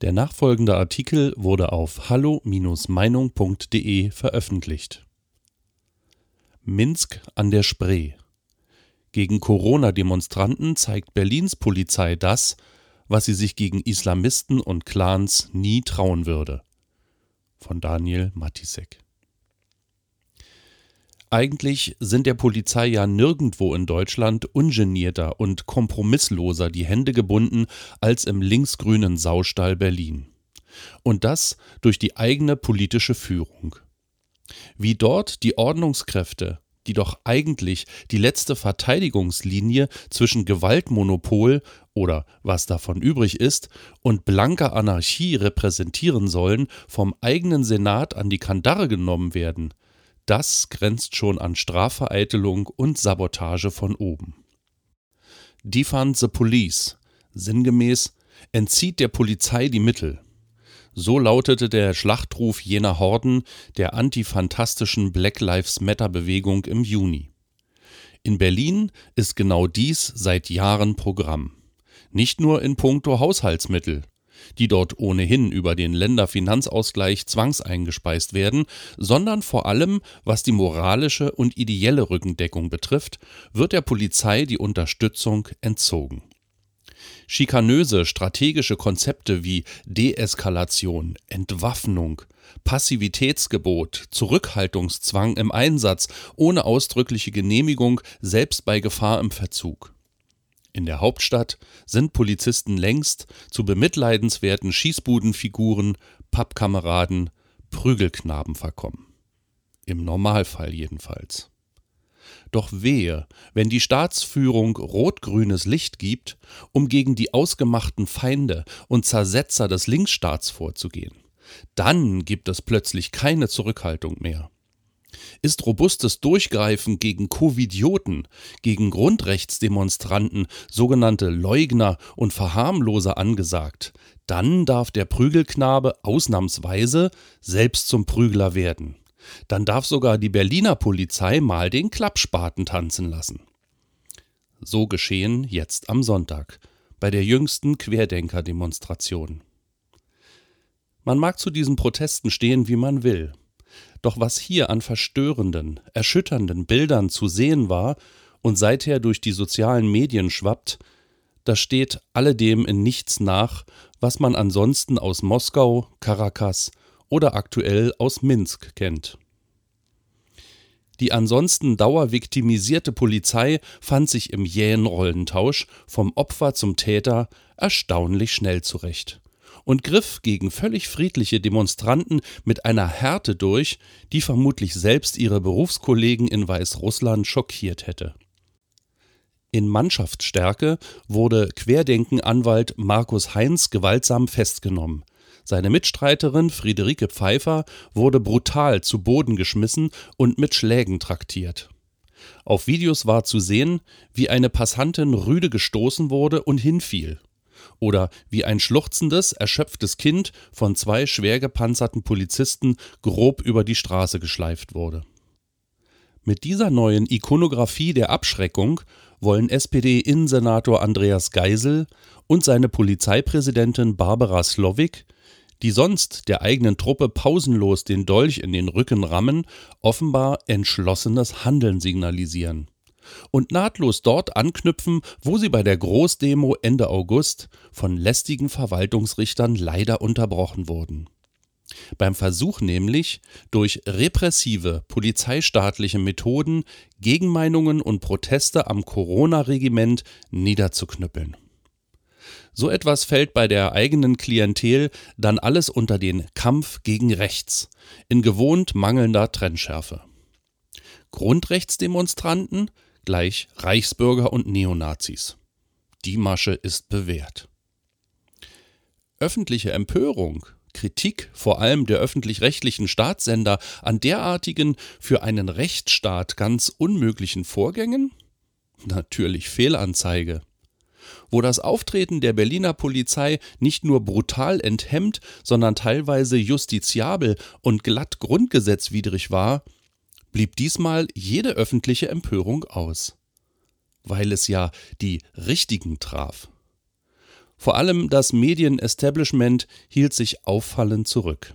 Der nachfolgende Artikel wurde auf hallo-meinung.de veröffentlicht. Minsk an der Spree. Gegen Corona-Demonstranten zeigt Berlins Polizei das, was sie sich gegen Islamisten und Clans nie trauen würde. Von Daniel Matisek. Eigentlich sind der Polizei ja nirgendwo in Deutschland ungenierter und kompromissloser die Hände gebunden als im linksgrünen Saustall Berlin. Und das durch die eigene politische Führung. Wie dort die Ordnungskräfte, die doch eigentlich die letzte Verteidigungslinie zwischen Gewaltmonopol oder was davon übrig ist und blanker Anarchie repräsentieren sollen, vom eigenen Senat an die Kandare genommen werden, das grenzt schon an Strafvereitelung und Sabotage von oben. Defund the Police, sinngemäß, entzieht der Polizei die Mittel. So lautete der Schlachtruf jener Horden der antifantastischen Black Lives Matter Bewegung im Juni. In Berlin ist genau dies seit Jahren Programm. Nicht nur in puncto Haushaltsmittel, die dort ohnehin über den Länderfinanzausgleich zwangseingespeist werden, sondern vor allem, was die moralische und ideelle Rückendeckung betrifft, wird der Polizei die Unterstützung entzogen. Schikanöse strategische Konzepte wie Deeskalation, Entwaffnung, Passivitätsgebot, Zurückhaltungszwang im Einsatz ohne ausdrückliche Genehmigung, selbst bei Gefahr im Verzug. In der Hauptstadt sind Polizisten längst zu bemitleidenswerten Schießbudenfiguren, Pappkameraden, Prügelknaben verkommen. Im Normalfall jedenfalls. Doch wehe, wenn die Staatsführung rot-grünes Licht gibt, um gegen die ausgemachten Feinde und Zersetzer des Linksstaats vorzugehen. Dann gibt es plötzlich keine Zurückhaltung mehr. Ist robustes Durchgreifen gegen Covidioten, gegen Grundrechtsdemonstranten, sogenannte Leugner und Verharmloser angesagt, dann darf der Prügelknabe ausnahmsweise selbst zum Prügler werden. Dann darf sogar die Berliner Polizei mal den Klappspaten tanzen lassen. So geschehen jetzt am Sonntag bei der jüngsten Querdenker-Demonstration. Man mag zu diesen Protesten stehen, wie man will. Doch was hier an verstörenden, erschütternden Bildern zu sehen war und seither durch die sozialen Medien schwappt, das steht alledem in nichts nach, was man ansonsten aus Moskau, Caracas oder aktuell aus Minsk kennt. Die ansonsten dauerviktimisierte Polizei fand sich im jähen Rollentausch vom Opfer zum Täter erstaunlich schnell zurecht und griff gegen völlig friedliche Demonstranten mit einer Härte durch, die vermutlich selbst ihre Berufskollegen in Weißrussland schockiert hätte. In Mannschaftsstärke wurde Querdenken-Anwalt Markus Heinz gewaltsam festgenommen. Seine Mitstreiterin Friederike Pfeiffer wurde brutal zu Boden geschmissen und mit Schlägen traktiert. Auf Videos war zu sehen, wie eine Passantin rüde gestoßen wurde und hinfiel oder wie ein schluchzendes, erschöpftes Kind von zwei schwer gepanzerten Polizisten grob über die Straße geschleift wurde. Mit dieser neuen Ikonographie der Abschreckung wollen SPD-Innensenator Andreas Geisel und seine Polizeipräsidentin Barbara Slowik, die sonst der eigenen Truppe pausenlos den Dolch in den Rücken rammen, offenbar entschlossenes Handeln signalisieren und nahtlos dort anknüpfen, wo sie bei der Großdemo Ende August von lästigen Verwaltungsrichtern leider unterbrochen wurden. Beim Versuch nämlich, durch repressive polizeistaatliche Methoden Gegenmeinungen und Proteste am Corona-Regiment niederzuknüppeln. So etwas fällt bei der eigenen Klientel dann alles unter den Kampf gegen Rechts, in gewohnt mangelnder Trennschärfe. Grundrechtsdemonstranten gleich Reichsbürger und Neonazis. Die Masche ist bewährt. Öffentliche Empörung, Kritik vor allem der öffentlich-rechtlichen Staatssender an derartigen für einen Rechtsstaat ganz unmöglichen Vorgängen? Natürlich Fehlanzeige. Wo das Auftreten der Berliner Polizei nicht nur brutal enthemmt, sondern teilweise justiziabel und glatt grundgesetzwidrig war, blieb diesmal jede öffentliche Empörung aus. Weil es ja die Richtigen traf. Vor allem das Medienestablishment hielt sich auffallend zurück.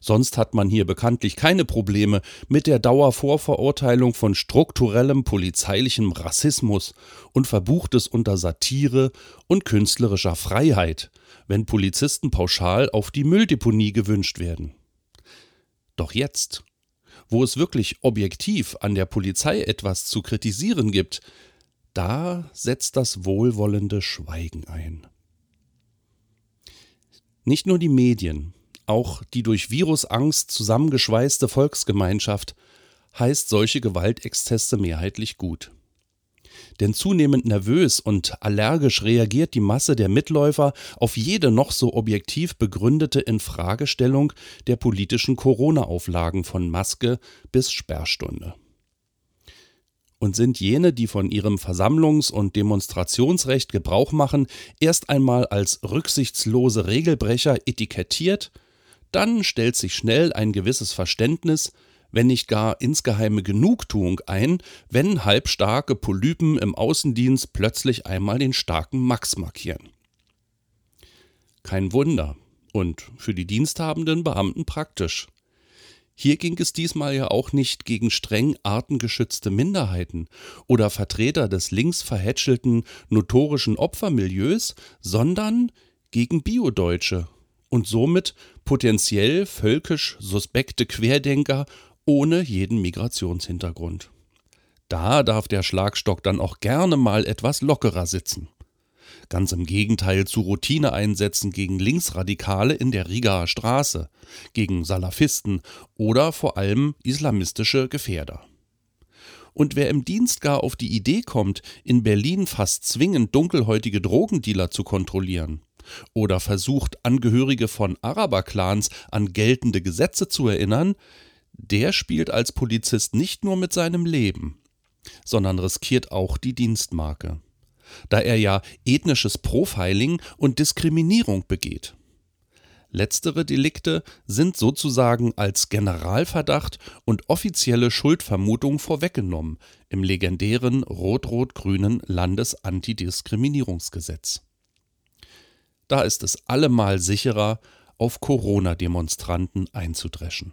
Sonst hat man hier bekanntlich keine Probleme mit der Dauervorverurteilung von strukturellem polizeilichem Rassismus und verbucht es unter Satire und künstlerischer Freiheit, wenn Polizisten pauschal auf die Mülldeponie gewünscht werden. Doch jetzt, wo es wirklich objektiv an der Polizei etwas zu kritisieren gibt, da setzt das wohlwollende Schweigen ein. Nicht nur die Medien, auch die durch Virusangst zusammengeschweißte Volksgemeinschaft heißt solche Gewaltexzesse mehrheitlich gut. Denn zunehmend nervös und allergisch reagiert die Masse der Mitläufer auf jede noch so objektiv begründete Infragestellung der politischen Corona-Auflagen von Maske bis Sperrstunde. Und sind jene, die von ihrem Versammlungs- und Demonstrationsrecht Gebrauch machen, erst einmal als rücksichtslose Regelbrecher etikettiert dann stellt sich schnell ein gewisses Verständnis, wenn nicht gar insgeheime Genugtuung ein, wenn halbstarke Polypen im Außendienst plötzlich einmal den starken Max markieren. Kein Wunder und für die diensthabenden Beamten praktisch. Hier ging es diesmal ja auch nicht gegen streng artengeschützte Minderheiten oder Vertreter des links verhätschelten notorischen Opfermilieus, sondern gegen Biodeutsche und somit potenziell völkisch suspekte Querdenker ohne jeden Migrationshintergrund. Da darf der Schlagstock dann auch gerne mal etwas lockerer sitzen. Ganz im Gegenteil zu Routineeinsätzen gegen Linksradikale in der Rigaer Straße, gegen Salafisten oder vor allem islamistische Gefährder. Und wer im Dienst gar auf die Idee kommt, in Berlin fast zwingend dunkelhäutige Drogendealer zu kontrollieren, oder versucht, Angehörige von Araberclans an geltende Gesetze zu erinnern, der spielt als Polizist nicht nur mit seinem Leben, sondern riskiert auch die Dienstmarke, da er ja ethnisches Profiling und Diskriminierung begeht. Letztere Delikte sind sozusagen als Generalverdacht und offizielle Schuldvermutung vorweggenommen im legendären rot-rot-grünen Landesantidiskriminierungsgesetz. Da ist es allemal sicherer, auf Corona-Demonstranten einzudreschen.